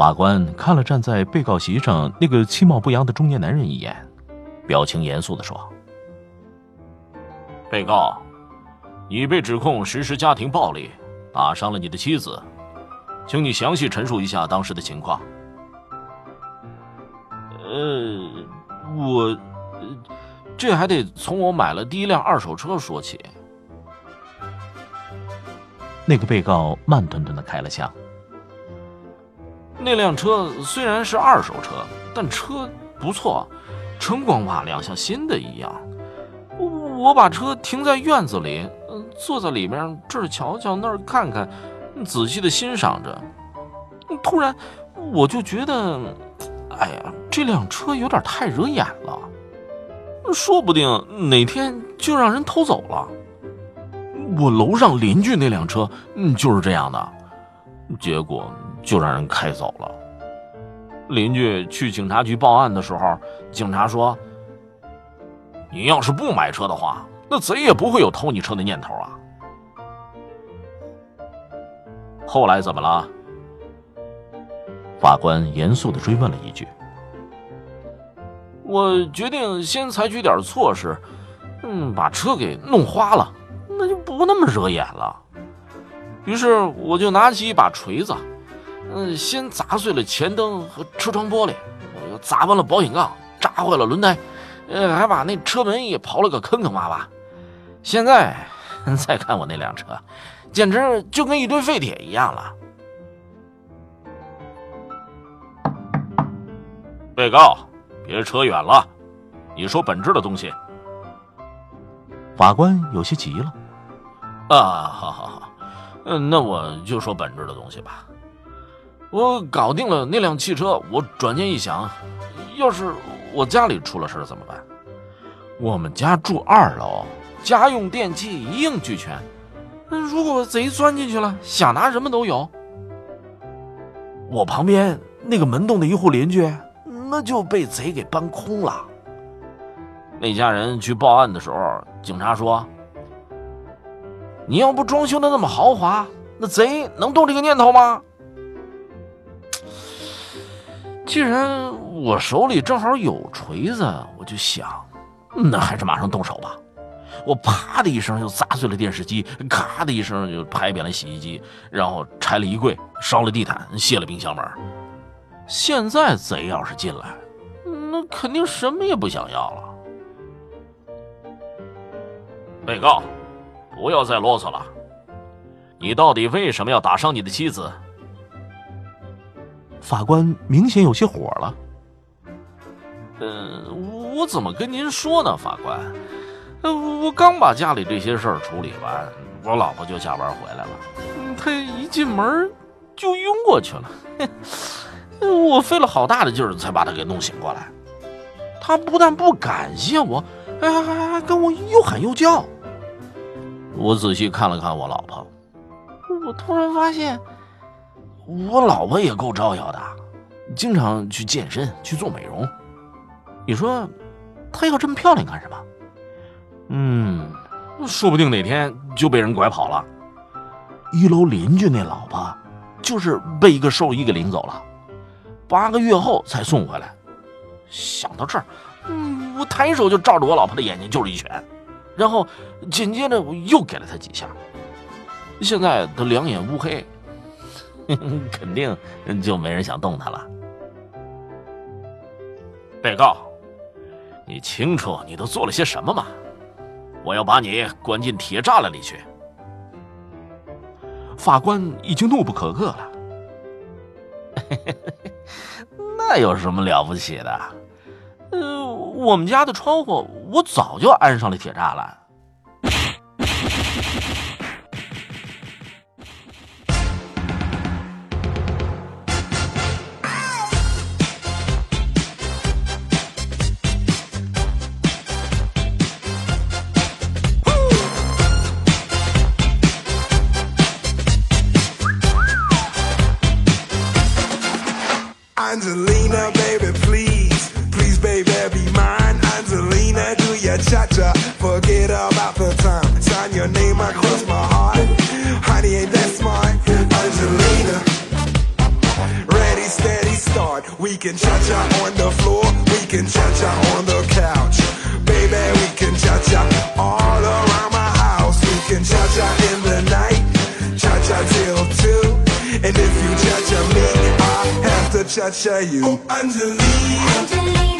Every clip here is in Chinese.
法官看了站在被告席上那个其貌不扬的中年男人一眼，表情严肃的说：“被告，你被指控实施家庭暴力，打伤了你的妻子，请你详细陈述一下当时的情况。”“呃，我……这还得从我买了第一辆二手车说起。”那个被告慢吞吞的开了枪。那辆车虽然是二手车，但车不错，锃光瓦亮，像新的一样。我把车停在院子里，坐在里面这儿瞧瞧，那儿看看，仔细的欣赏着。突然，我就觉得，哎呀，这辆车有点太惹眼了，说不定哪天就让人偷走了。我楼上邻居那辆车，嗯，就是这样的，结果。就让人开走了。邻居去警察局报案的时候，警察说：“你要是不买车的话，那贼也不会有偷你车的念头啊。”后来怎么了？法官严肃的追问了一句。我决定先采取点措施，嗯，把车给弄花了，那就不那么惹眼了。于是我就拿起一把锤子。嗯，先砸碎了前灯和车窗玻璃，又砸弯了保险杠，扎坏了轮胎，呃，还把那车门也刨了个坑坑洼洼。现在 再看我那辆车，简直就跟一堆废铁一样了。被告，别扯远了，你说本质的东西。法官有些急了。啊，好好好，嗯，那我就说本质的东西吧。我搞定了那辆汽车，我转念一想，要是我家里出了事怎么办？我们家住二楼，家用电器一应俱全。那如果贼钻进去了，想拿什么都有。我旁边那个门洞的一户邻居，那就被贼给搬空了。那家人去报案的时候，警察说：“你要不装修的那么豪华，那贼能动这个念头吗？”既然我手里正好有锤子，我就想，那还是马上动手吧。我啪的一声就砸碎了电视机，咔的一声就拍扁了洗衣机，然后拆了衣柜，烧了地毯，卸了冰箱门。现在贼要是进来，那肯定什么也不想要了。被告，不要再啰嗦了，你到底为什么要打伤你的妻子？法官明显有些火了。嗯，我怎么跟您说呢，法官？我刚把家里这些事儿处理完，我老婆就下班回来了。她一进门就晕过去了，我费了好大的劲儿才把她给弄醒过来。她不但不感谢我，还还还跟我又喊又叫。我仔细看了看我老婆，我突然发现。我老婆也够招摇的，经常去健身去做美容。你说，她要这么漂亮干什么？嗯，说不定哪天就被人拐跑了。一楼邻居那老婆，就是被一个兽医给领走了，八个月后才送回来。想到这儿，嗯，我抬手就照着我老婆的眼睛就是一拳，然后紧接着我又给了她几下。现在她两眼乌黑。肯定就没人想动他了。被告，你清楚你都做了些什么吗？我要把你关进铁栅栏里去。法官已经怒不可遏了。那有什么了不起的？呃，我们家的窗户我早就安上了铁栅栏。Can cha cha on the floor, we can cha cha on the couch. Baby, we can cha cha all around my house. We can cha cha in the night, cha cha till two. And if you cha cha me, I have to cha cha you. Oh, Angelina, Angelina,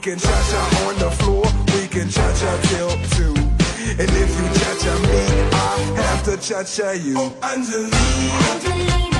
Can cha-cha on the floor, we can cha-cha till two. And if you cha-cha me, I have to cha-cha you. Oh, Angelina, Angelina,